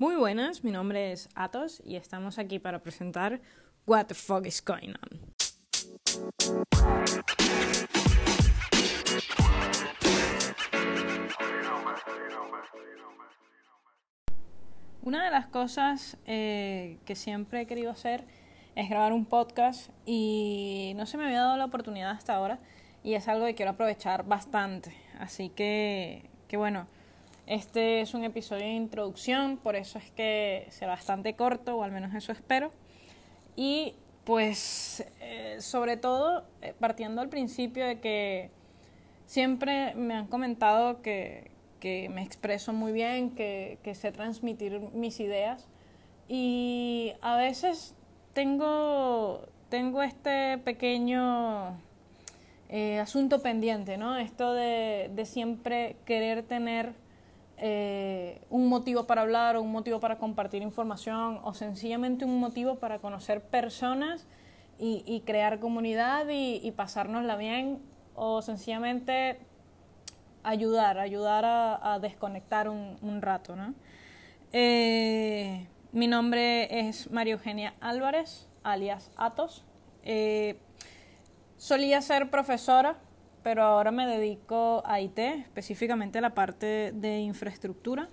Muy buenas, mi nombre es Atos y estamos aquí para presentar What the Fuck is Going On. Una de las cosas eh, que siempre he querido hacer es grabar un podcast y no se me había dado la oportunidad hasta ahora y es algo que quiero aprovechar bastante. Así que, que bueno, este es un episodio de introducción, por eso es que será bastante corto, o al menos eso espero. Y pues eh, sobre todo eh, partiendo al principio de que siempre me han comentado que, que me expreso muy bien, que, que, sé transmitir mis ideas y a veces tengo, tengo este pequeño eh, asunto pendiente, ¿no? Esto de, de siempre querer tener eh, un motivo para hablar o un motivo para compartir información o sencillamente un motivo para conocer personas y, crear comunidad y, y, pasárnosla bien o sencillamente ayudar, ayudar a, desconectar un, rato. ¿no? Eh, mi nombre es María Eugenia Álvarez, alias Atos. Eh, solía ser profesora pero ahora me dedico a IT, específicamente a la parte de infraestructura.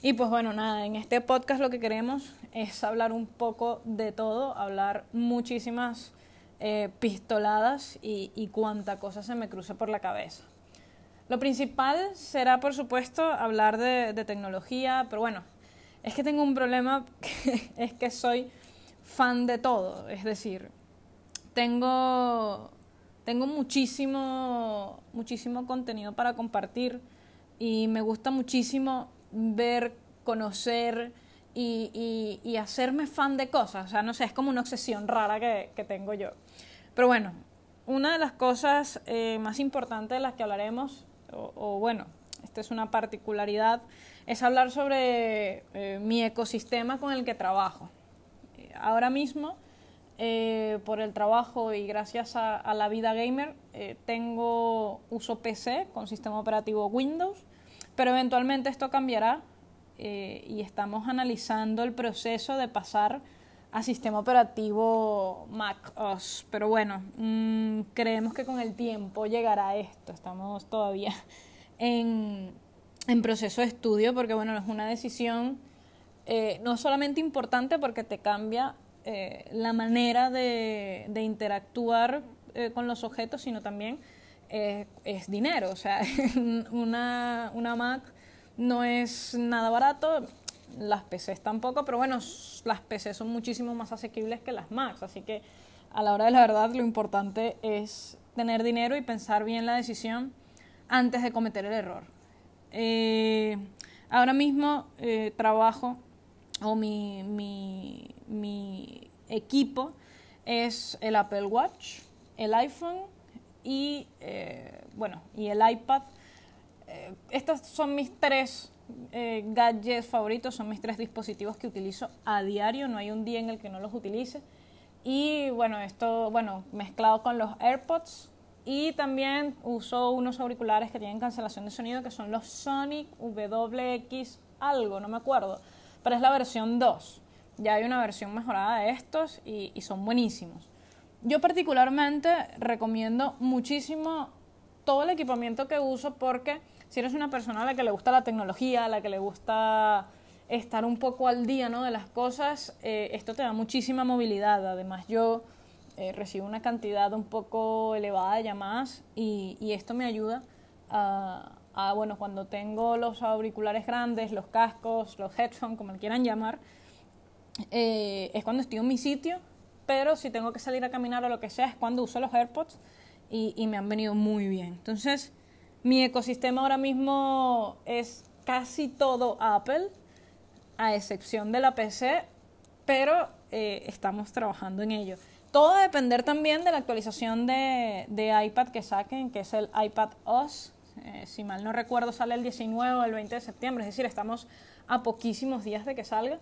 Y pues bueno, nada, en este podcast lo que queremos es hablar un poco de todo, hablar muchísimas eh, pistoladas y, y cuánta cosa se me cruce por la cabeza. Lo principal será, por supuesto, hablar de, tecnología, pero bueno, es que tengo un problema, es que soy fan de todo, es decir, tengo tengo muchísimo, muchísimo contenido para compartir y me gusta muchísimo ver, conocer y, y, hacerme fan de cosas. O sea, no sé, es como una obsesión rara que, que tengo yo. Pero bueno, una de las cosas eh, más importantes de las que hablaremos, o, bueno, esta es una particularidad, es hablar sobre eh, mi ecosistema con el que trabajo. ahora mismo eh, por el trabajo y gracias a, la vida gamer eh, tengo uso PC con sistema operativo Windows, pero eventualmente esto cambiará eh, y estamos analizando el proceso de pasar a sistema operativo Mac OS. Pero bueno, mm, creemos que con el tiempo llegará esto. Estamos todavía en, en proceso de estudio porque bueno, es una decisión no solamente importante porque te cambia eh, la manera de, de interactuar eh, con los objetos, sino también eh, es dinero. O sea, una, una Mac no es nada barato, las PCs tampoco, pero bueno, las PCs son muchísimo más asequibles que las Macs, así que a la hora de la verdad lo importante es tener dinero y pensar bien la decisión antes de cometer el error. ahora mismo trabajo o mi, mi, mi equipo es el Apple Watch, el iPhone y, eh, bueno, y el iPad. Eh, estos son mis tres eh, gadgets favoritos, son mis tres dispositivos que utilizo a diario, no hay un día en el que no los utilice. Y bueno, esto, bueno, mezclado con los AirPods y también uso unos auriculares que tienen cancelación de sonido que son los Sonic WX algo, no me acuerdo, pero es la versión 2 ya hay una versión mejorada de estos y, son buenísimos. Yo particularmente recomiendo muchísimo todo el equipamiento que uso porque si eres una persona a la que le gusta la tecnología, a la que le gusta estar un poco al día ¿no? de las cosas, eh, esto te da muchísima movilidad. Además yo eh, recibo una cantidad un poco elevada de llamadas y, y esto me ayuda a, a, bueno, cuando tengo los auriculares grandes, los cascos, los headphones, como le quieran llamar, eh, es cuando estoy en mi sitio, pero si tengo que salir a caminar o lo que sea, es cuando uso los AirPods y, y me han venido muy bien. Entonces, mi ecosistema ahora mismo es casi todo Apple, a excepción de la PC, pero eh, estamos trabajando en ello. Todo va a depender también de la actualización de, de iPad que saquen, que es el iPad OS. Eh, si mal no recuerdo, sale el 19 o el 20 de septiembre, es decir, estamos a poquísimos días de que salga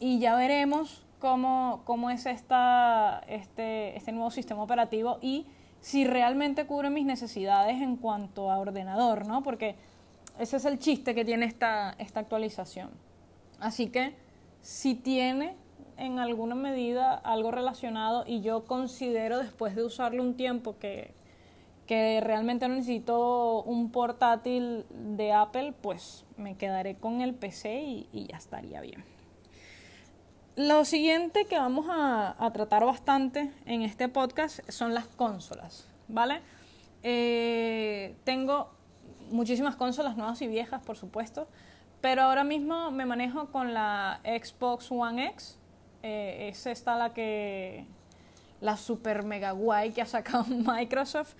y ya veremos cómo, cómo es esta, este, este nuevo sistema operativo y si realmente cubre mis necesidades en cuanto a ordenador, ¿no? Porque ese es el chiste que tiene esta, esta actualización. Así que si tiene en alguna medida algo relacionado y yo considero después de usarlo un tiempo que, que realmente no necesito un portátil de Apple, pues me quedaré con el PC y, ya estaría bien. Lo siguiente que vamos a, tratar bastante en este podcast son las consolas, ¿vale? Eh, tengo muchísimas consolas nuevas y viejas, por supuesto, pero ahora mismo me manejo con la Xbox One X. Eh, es esta la que. La super mega guay que ha sacado Microsoft.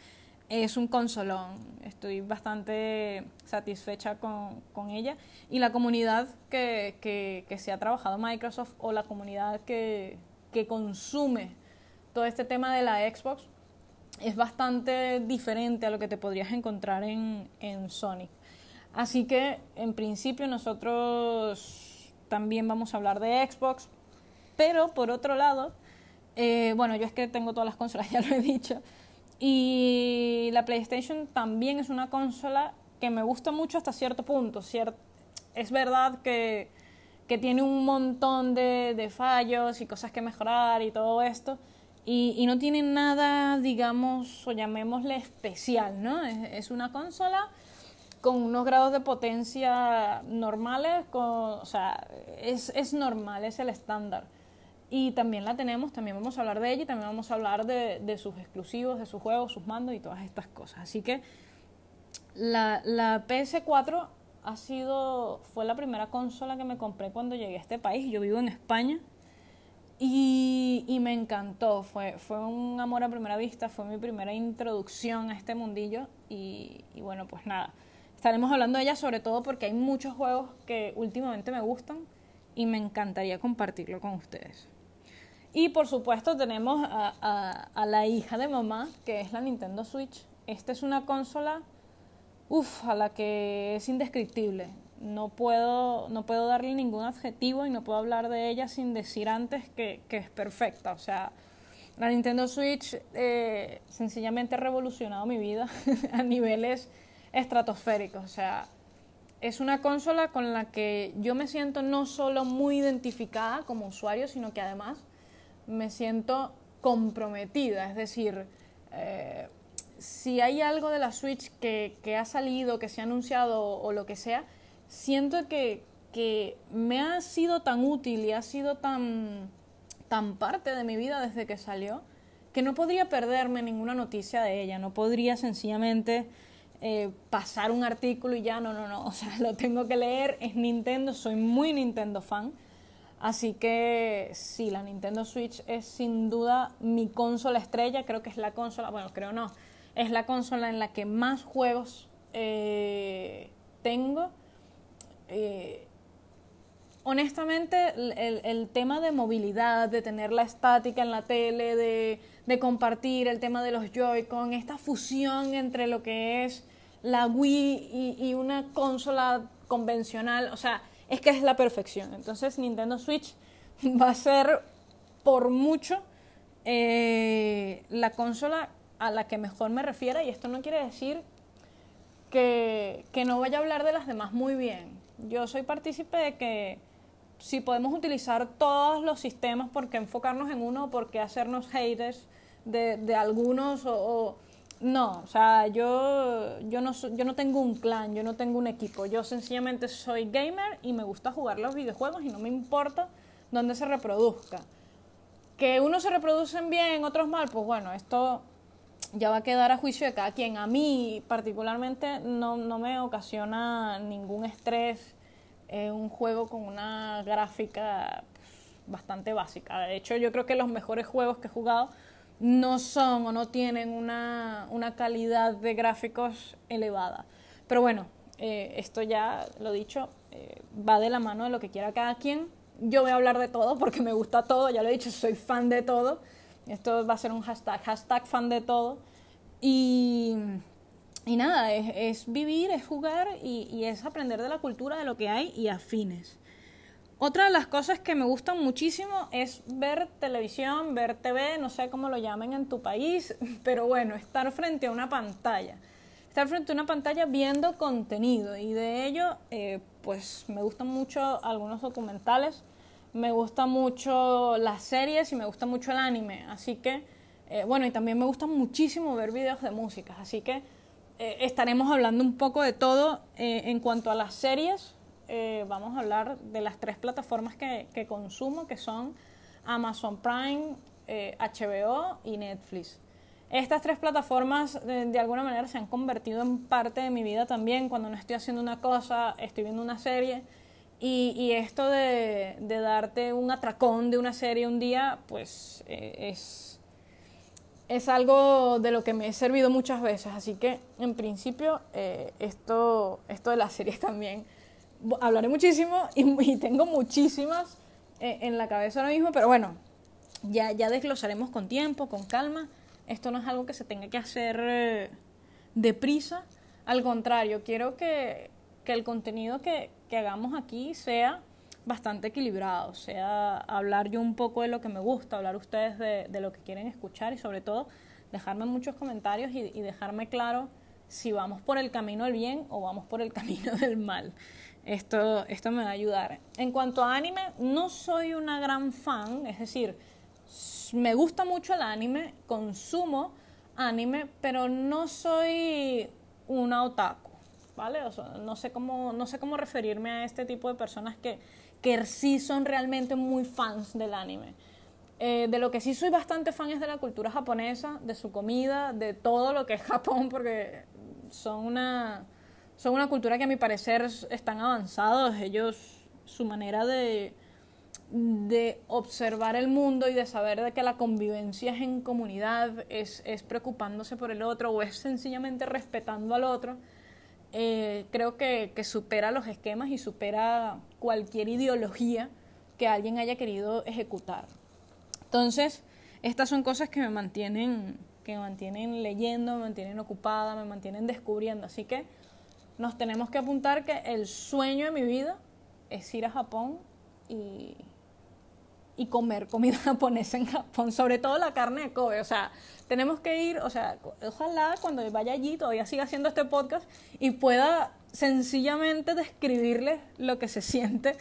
Es un consolón. Estoy bastante satisfecha con, con ella. Y la comunidad que, que, se ha trabajado Microsoft o la comunidad que, que consume todo este tema de la Xbox es bastante diferente a lo que te podrías encontrar en, en Sony. Así que en principio nosotros también vamos a hablar de Xbox, pero por otro lado, eh, bueno, yo es que tengo todas las consolas, ya lo he dicho, y la PlayStation también es una consola que me gusta mucho hasta cierto punto. es verdad que, que tiene un montón de, de, fallos y cosas que mejorar y todo esto, y, y, no tiene nada, digamos, o llamémosle especial, ¿no? Es, es una consola con unos grados de potencia normales, o sea, es, es, normal, es el estándar. Y también la tenemos, también vamos a hablar de ella y también vamos a hablar de, sus exclusivos, de sus juegos, sus mandos y todas estas cosas. Así que la, la, PS4 ha sido, fue la primera consola que me compré cuando llegué a este país. Yo vivo en España y, y me encantó. Fue, fue un amor a primera vista, fue mi primera introducción a este mundillo y, y bueno, pues nada Estaremos hablando de ella sobre todo porque hay muchos juegos que últimamente me gustan y me encantaría compartirlo con ustedes. Y por supuesto tenemos a, la hija de mamá, que es la Nintendo Switch. Esta es una consola, uff, a la que es indescriptible. No puedo, no puedo darle ningún adjetivo y no puedo hablar de ella sin decir antes que, que es perfecta. O sea, la Nintendo Switch eh, sencillamente ha revolucionado mi vida a niveles estratosféricos. O sea, es una consola con la que yo me siento no solo muy identificada como usuario, sino que además me siento comprometida. Es decir, eh, si hay algo de la Switch que, que, ha salido, que se ha anunciado o, lo que sea, siento que, que, me ha sido tan útil y ha sido tan, tan parte de mi vida desde que salió, que no podría perderme ninguna noticia de ella, no podría sencillamente eh, pasar un artículo y ya, no, no, no, o sea, lo tengo que leer, es Nintendo, soy muy Nintendo fan, así que sí, la Nintendo Switch es sin duda mi consola estrella, creo que es la consola, bueno, creo no, es la consola en la que más juegos eh, tengo. Eh, honestamente, el, tema de movilidad, de tener la estática en la tele, de, de compartir el tema de los Joy-Con, esta fusión entre lo que es la Wii y, una consola convencional, o sea, es que es la perfección. Entonces Nintendo Switch va a ser por mucho eh, la consola a la que mejor me refiera y esto no quiere decir que, que, no vaya a hablar de las demás muy bien. Yo soy partícipe de que si podemos utilizar todos los sistemas, ¿por qué enfocarnos en uno? ¿Por qué hacernos haters de, de algunos no, o sea, yo, yo, no, yo no tengo un clan, yo no tengo un equipo. Yo sencillamente soy gamer y me gusta jugar los videojuegos y no me importa dónde se reproduzca. Que unos se reproducen bien, otros mal, pues bueno, esto ya va a quedar a juicio de cada quien. A mí particularmente no, no me ocasiona ningún estrés eh, un juego con una gráfica bastante básica. De hecho, yo creo que los mejores juegos que he jugado no son o no tienen una, calidad de gráficos elevada. Pero bueno, eh, esto ya lo dicho, eh, va de la mano de lo que quiera cada quien. Yo voy a hablar de todo porque me gusta todo, ya lo he dicho, soy fan de todo. Esto va a ser un hashtag, hashtag fan de todo. Y, y nada, es, vivir, es jugar y, y es aprender de la cultura, de lo que hay y afines. Otra de las cosas que me gustan muchísimo es ver televisión, ver TV, no sé cómo lo llamen en tu país, pero bueno, estar frente a una pantalla. Estar frente a una pantalla viendo contenido y de ello, eh, pues me gustan mucho algunos documentales, me gusta mucho las series y me gusta mucho el anime. Así que, eh, bueno, y también me gusta muchísimo ver videos de música. Así que eh, estaremos hablando un poco de todo. En cuanto a las series, vamos a hablar de las tres plataformas que, que consumo, que son Amazon Prime, HBO y Netflix. Estas tres plataformas de, alguna manera se han convertido en parte de mi vida también. Cuando no estoy haciendo una cosa, estoy viendo una serie. Y, esto de, darte un atracón de una serie un día, pues eh, es, es algo de lo que me he servido muchas veces. Así que, en principio, eh, esto, esto de las series también hablaré muchísimo y, tengo muchísimas eh, en la cabeza ahora mismo, pero bueno, ya, ya desglosaremos con tiempo, con calma. Esto no es algo que se tenga que hacer eh, deprisa. Al contrario, quiero que, el contenido que, hagamos aquí sea bastante equilibrado, sea hablar yo un poco de lo que me gusta, hablar ustedes de, lo que quieren escuchar y sobre todo dejarme muchos comentarios y, dejarme claro si vamos por el camino del bien o vamos por el camino del mal. Esto, esto me va a ayudar. En cuanto a anime, no soy una gran fan, es decir, me gusta mucho el anime, consumo anime, pero no soy una otaku, ¿vale? no, sé cómo, no sé cómo referirme a este tipo de personas que, que sí son realmente muy fans del anime. Eh, de lo que sí soy bastante fan es de la cultura japonesa, de su comida, de todo lo que es Japón, porque son una, son una cultura que a mi parecer están avanzados. Ellos, su manera de, de observar el mundo y de saber de que la convivencia es en comunidad, es, preocupándose por el otro o es sencillamente respetando al otro, eh, creo que, supera los esquemas y supera cualquier ideología que alguien haya querido ejecutar. Entonces, estas son cosas que me mantienen, que me mantienen leyendo, me mantienen ocupada, me mantienen descubriendo. Así que nos tenemos que apuntar que el sueño de mi vida es ir a Japón y, y comer comida japonesa en Japón, sobre todo la carne de Kobe. O sea, tenemos que ir, o sea, ojalá cuando vaya allí todavía siga haciendo este podcast y pueda sencillamente describirles lo que se siente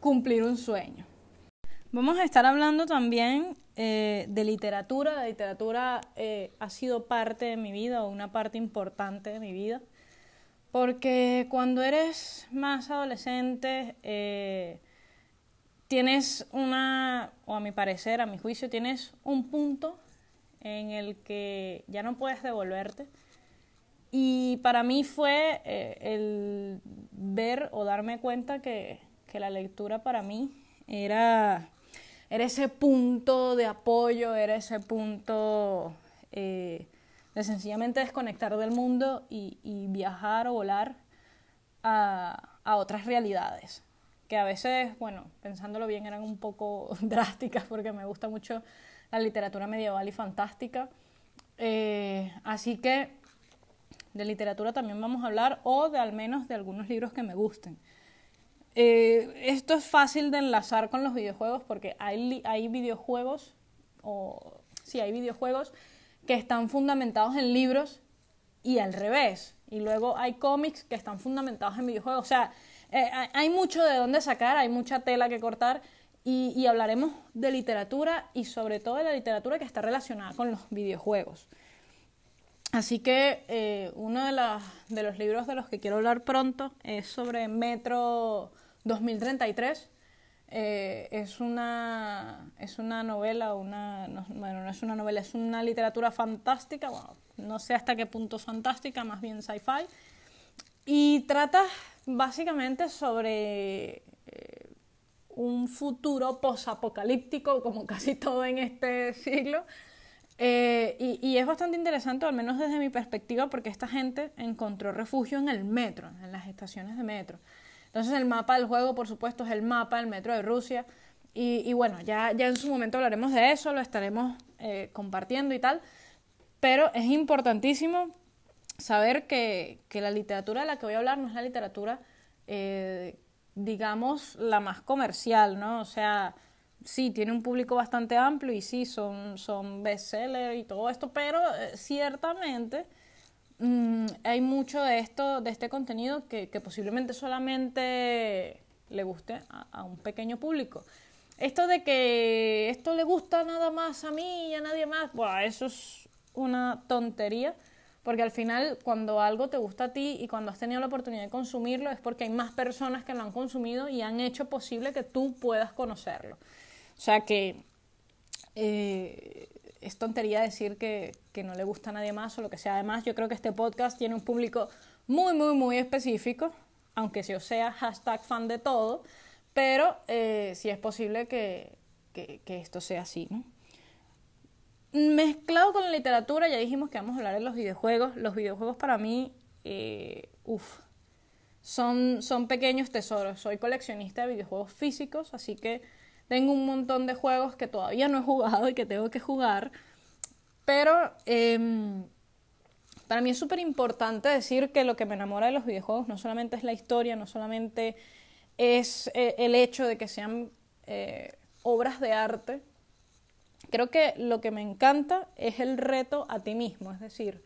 cumplir un sueño. Vamos a estar hablando también eh, de literatura. La literatura eh, ha sido parte de mi vida o una parte importante de mi vida. Porque cuando eres más adolescente, eh, tienes una, o a mi parecer, a mi juicio, tienes un punto en el que ya no puedes devolverte. Y para mí fue eh, el ver o darme cuenta que, la lectura para mí era, era, ese punto de apoyo, era ese punto eh, de sencillamente desconectar del mundo y, viajar o volar a, a otras realidades que a veces, bueno, pensándolo bien, eran un poco drásticas porque me gusta mucho la literatura medieval y fantástica. Eh, así que de literatura también vamos a hablar o de al menos de algunos libros que me gusten. Eh, esto es fácil de enlazar con los videojuegos porque hay, hay videojuegos, o sí, hay videojuegos que están fundamentados en libros y al revés. Y luego hay cómics que están fundamentados en videojuegos. O sea, eh, hay mucho de dónde sacar, hay mucha tela que cortar y, hablaremos de literatura y sobre todo de la literatura que está relacionada con los videojuegos. Así que eh, uno de, de, los libros de los que quiero hablar pronto es sobre Metro 2033. Eh, es, una, es una novela, una, bueno, no es una novela, es una literatura fantástica, bueno, no sé hasta qué punto fantástica, más bien sci-fi, y trata básicamente sobre eh, un futuro posapocalíptico, como casi todo en este siglo. Eh, y, es bastante interesante, al menos desde mi perspectiva, porque esta gente encontró refugio en el metro, en las estaciones de metro. Entonces el mapa del juego, por supuesto, es el mapa del metro de Rusia. Y, bueno, ya, ya en su momento hablaremos de eso, lo estaremos eh, compartiendo y tal. Pero es importantísimo saber que, la literatura de la que voy a hablar no es la literatura, eh, digamos, la más comercial, ¿no? O sea, sí, tiene un público bastante amplio y sí, son, son bestsellers y todo esto, pero eh, ciertamente mm, hay mucho de esto, de este contenido que, posiblemente solamente le guste a, un pequeño público. Esto de que esto le gusta nada más a mí y a nadie más, eso es una tontería, porque al final cuando algo te gusta a ti y cuando has tenido la oportunidad de consumirlo es porque hay más personas que lo han consumido y han hecho posible que tú puedas conocerlo. O sea que eh, es tontería decir que, no le gusta a nadie más o lo que sea. Además, yo creo que este podcast tiene un público muy, muy, muy específico, aunque yo sea hashtag fan de todo, pero eh, sí es posible que, esto sea así, ¿no? Mezclado con la literatura, ya dijimos que vamos a hablar de los videojuegos. Los videojuegos para mí, eh, uff, son, son pequeños tesoros. Soy coleccionista de videojuegos físicos, así que tengo un montón de juegos que todavía no he jugado y que tengo que jugar. Pero em, para mí es súper importante decir que lo que me enamora de los videojuegos no solamente es la historia, no solamente es eh, el hecho de que sean eh, obras de arte. Creo que lo que me encanta es el reto a ti mismo, es decir,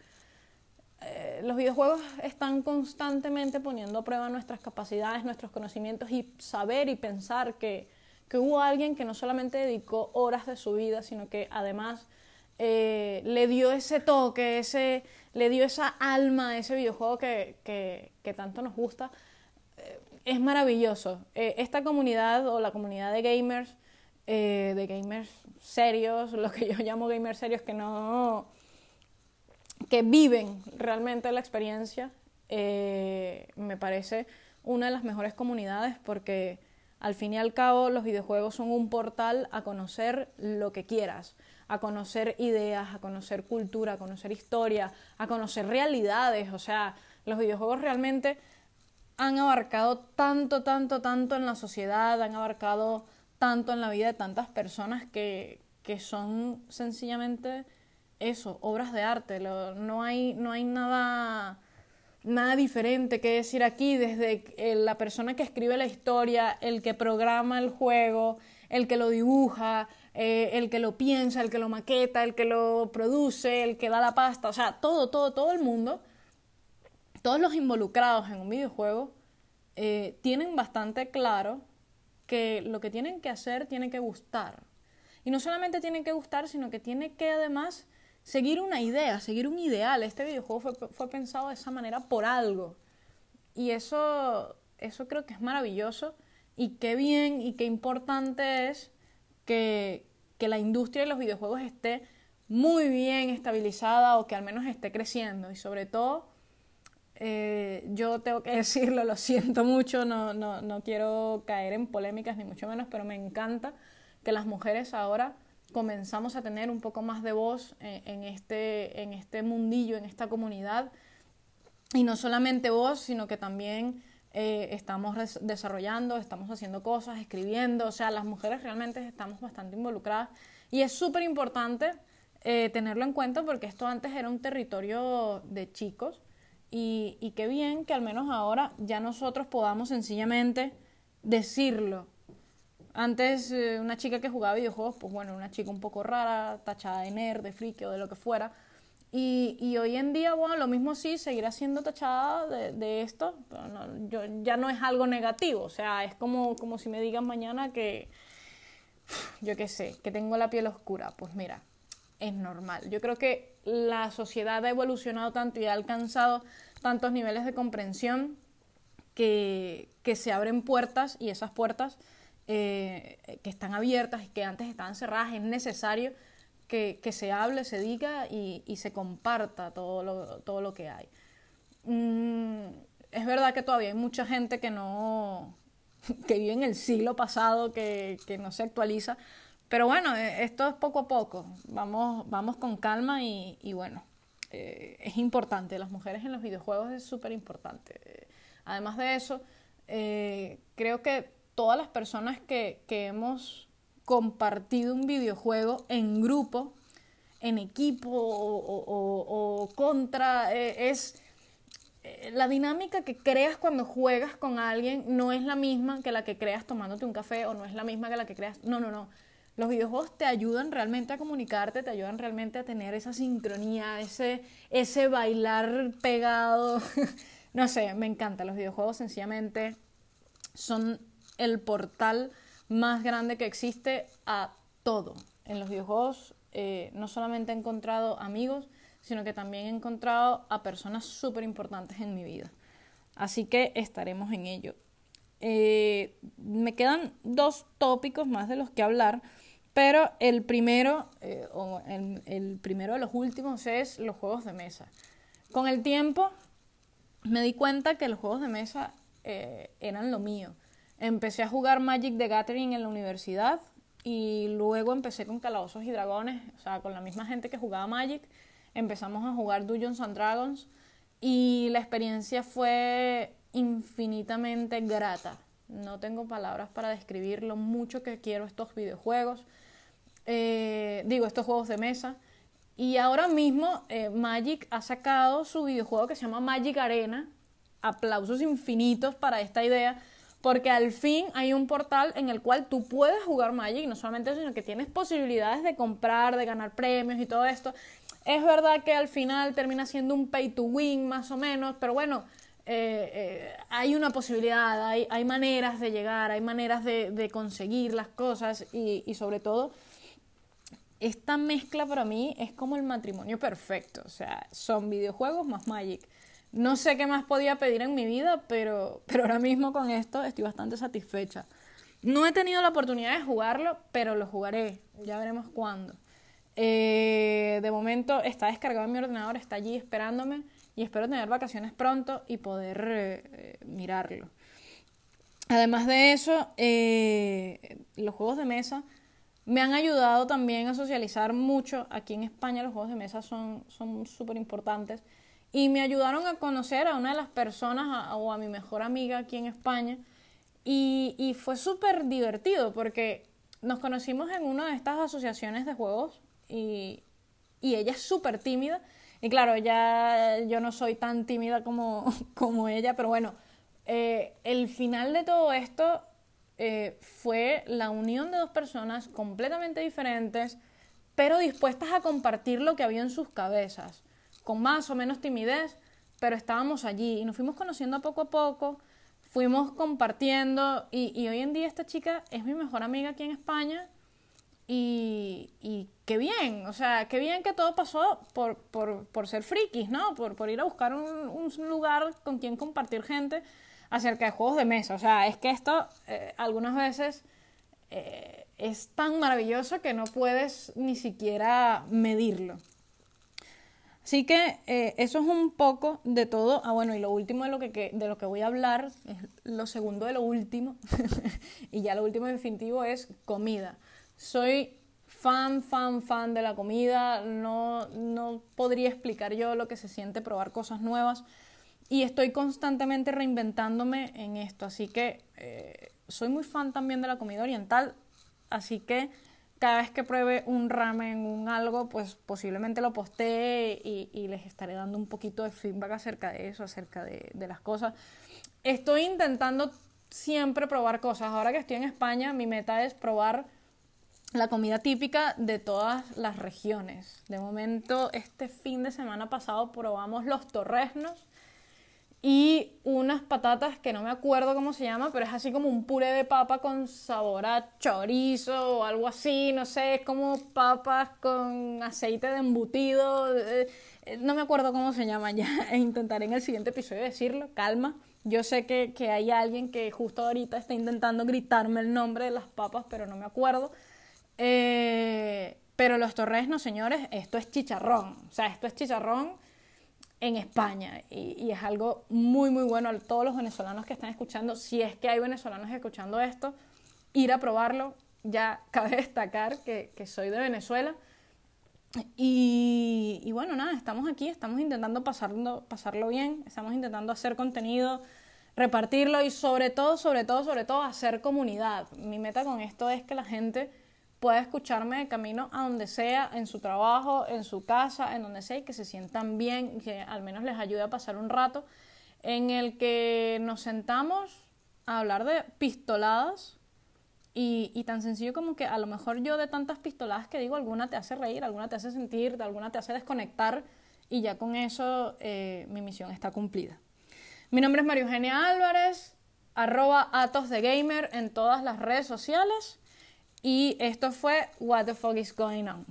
eh, los videojuegos están constantemente poniendo a prueba nuestras capacidades, nuestros conocimientos y saber y pensar que que hubo alguien que no solamente dedicó horas de su vida, sino que además eh, le dio ese toque, ese, le dio esa alma a ese videojuego que, que, tanto nos gusta. Eh, es maravilloso. Eh, esta comunidad o la comunidad de gamers, de gamers serios, lo que yo llamo gamers serios, que no que viven realmente la experiencia, me parece una de las mejores comunidades porque al fin y al cabo, los videojuegos son un portal a conocer lo que quieras, a conocer ideas, a conocer cultura, a conocer historia, a conocer realidades. O sea, los videojuegos realmente han abarcado tanto, tanto, tanto en la sociedad, han abarcado tanto en la vida de tantas personas que, que son sencillamente eso, obras de arte. no, hay, no hay nada nada diferente que decir aquí, desde la persona que escribe la historia, el que programa el juego, el que lo dibuja, eh, el que lo piensa, el que lo maqueta, el que lo produce, el que da la pasta, o sea, todo, todo, todo el mundo, todos los involucrados en un videojuego eh, tienen bastante claro que lo que tienen que hacer tiene que gustar. Y no solamente tiene que gustar, sino que tiene que además seguir una idea, seguir un ideal. Este videojuego fue, pensado de esa manera por algo. Y eso, eso creo que es maravilloso. Y qué bien y qué importante es que, que la industria de los videojuegos esté muy bien estabilizada o que al menos esté creciendo. Y sobre todo, eh, yo tengo que decirlo, lo siento mucho, no, no, no quiero caer en polémicas ni mucho menos, pero me encanta que las mujeres ahora comenzamos a tener un poco más de voz en, este, en este mundillo, en esta comunidad. Y no solamente voz, sino que también eh, estamos desarrollando, estamos haciendo cosas, escribiendo. O sea, las mujeres realmente estamos bastante involucradas. Y es súper importante eh, tenerlo en cuenta porque esto antes era un territorio de chicos. Y, y qué bien que al menos ahora ya nosotros podamos sencillamente decirlo antes, eh, una chica que jugaba videojuegos, pues bueno, una chica un poco rara, tachada de nerd, de friki o de lo que fuera. Y, y hoy en día, bueno, lo mismo sí, seguirá siendo tachada de, de esto, pero no, yo, ya no es algo negativo. O sea, es como, como si me digan mañana que, yo qué sé, que tengo la piel oscura. Pues mira, es normal. Yo creo que la sociedad ha evolucionado tanto y ha alcanzado tantos niveles de comprensión que, que se abren puertas y esas puertas eh, que están abiertas y que antes estaban cerradas, es necesario que, se hable, se diga y, se comparta todo lo, todo lo que hay. Mm, es verdad que todavía hay mucha gente que no que vive en el siglo pasado, que, no se actualiza, pero bueno, eh, esto es poco a poco, vamos, vamos con calma y, bueno, eh, es importante, las mujeres en los videojuegos es súper importante. Además de eso, creo que todas las personas que, hemos compartido un videojuego en grupo, en equipo o, contra, eh, es eh, la dinámica que creas cuando juegas con alguien no es la misma que la que creas tomándote un café o no es la misma que la que creas, no, no, no. los videojuegos te ayudan realmente a comunicarte, te ayudan realmente a tener esa sincronía, ese, ese bailar pegado. no sé, me encanta. Los videojuegos sencillamente son el portal más grande que existe a todo. En los videojuegos eh, no solamente he encontrado amigos, sino que también he encontrado a personas súper importantes en mi vida. Así que estaremos en ello. Eh, me quedan dos tópicos más de los que hablar, pero el primero, eh, o el, primero de los últimos es los juegos de mesa. Con el tiempo me di cuenta que los juegos de mesa eran lo mío. Empecé a jugar Magic the Gathering en la universidad y luego empecé con Calabozos y Dragones, o sea, con la misma gente que jugaba Magic. Empezamos a jugar Dungeons and Dragons y la experiencia fue infinitamente grata. No tengo palabras para describir lo mucho que quiero estos videojuegos, eh, digo, estos juegos de mesa. Y ahora mismo eh, Magic ha sacado su videojuego que se llama Magic Arena. Aplausos infinitos para esta idea porque al fin hay un portal en el cual tú puedes jugar Magic, no solamente eso, sino que tienes posibilidades de comprar, de ganar premios y todo esto. Es verdad que al final termina siendo un pay to win más o menos, pero bueno, eh, eh, hay una posibilidad, hay, maneras de llegar, hay maneras de, de conseguir las cosas y, y sobre todo esta mezcla para mí es como el matrimonio perfecto, o sea, son videojuegos más Magic. No sé qué más podía pedir en mi vida, pero, pero ahora mismo con esto estoy bastante satisfecha. No he tenido la oportunidad de jugarlo, pero lo jugaré. Ya veremos cuándo. Eh, de momento está descargado en mi ordenador, está allí esperándome y espero tener vacaciones pronto y poder eh, mirarlo. Además de eso, eh, los juegos de mesa me han ayudado también a socializar mucho. Aquí en España los juegos de mesa son súper importantes y me ayudaron a conocer a una de las personas o a mi mejor amiga aquí en España y, fue súper divertido porque nos conocimos en una de estas asociaciones de juegos y, y ella es súper tímida. Y claro, ya yo no soy tan tímida como, como ella, pero bueno, eh, el final de todo esto eh, fue la unión de dos personas completamente diferentes, pero dispuestas a compartir lo que había en sus cabezas con más o menos timidez, pero estábamos allí y nos fuimos conociendo poco a poco, fuimos compartiendo y, hoy en día esta chica es mi mejor amiga aquí en España y, y qué bien, o sea, qué bien que todo pasó por, por, por ser frikis, ¿no? Por, por ir a buscar un, lugar con quien compartir gente acerca de juegos de mesa. O sea, es que esto eh, algunas veces eh, es tan maravilloso que no puedes ni siquiera medirlo. Así que eh, eso es un poco de todo. Ah, bueno, y lo último de lo que, de lo que voy a hablar, es lo segundo de lo último, y ya lo último definitivo es comida. Soy fan, fan, fan de la comida. No, no podría explicar yo lo que se siente probar cosas nuevas. Y estoy constantemente reinventándome en esto. Así que eh, soy muy fan también de la comida oriental. Así que cada vez que pruebe un ramen, un algo, pues posiblemente lo postee y, les estaré dando un poquito de feedback acerca de eso, acerca de, de, las cosas. Estoy intentando siempre probar cosas. Ahora que estoy en España, mi meta es probar la comida típica de todas las regiones. De momento, este fin de semana pasado probamos los torresnos y unas patatas que no me acuerdo cómo se llama, pero es así como un puré de papa con sabor a chorizo o algo así, no sé, es como papas con aceite de embutido, eh, eh, no me acuerdo cómo se llama ya, e intentaré en el siguiente episodio decirlo, calma. Yo sé que, que hay alguien que justo ahorita está intentando gritarme el nombre de las papas, pero no me acuerdo. Eh, pero los torresnos, señores, esto es chicharrón. O sea, esto es chicharrón en España. Y, es algo muy muy bueno. A todos los venezolanos que están escuchando, si es que hay venezolanos escuchando esto, ir a probarlo, ya cabe destacar que, soy de Venezuela. Y, y, bueno, nada, estamos aquí, estamos intentando pasarlo, pasarlo bien, estamos intentando hacer contenido, repartirlo y sobre todo, sobre todo, sobre todo hacer comunidad. Mi meta con esto es que la gente pueda escucharme de camino a donde sea, en su trabajo, en su casa, en donde sea, y que se sientan bien, que al menos les ayude a pasar un rato en el que nos sentamos a hablar de pistoladas Y, tan sencillo como que a lo mejor yo de tantas pistoladas que digo, alguna te hace reír, alguna te hace sentir, alguna te hace desconectar y ya con eso eh, mi misión está cumplida. Mi nombre es María Eugenia Álvarez, arroba Atos de Gamer en todas las redes sociales y esto fue What the Fuck is Going On.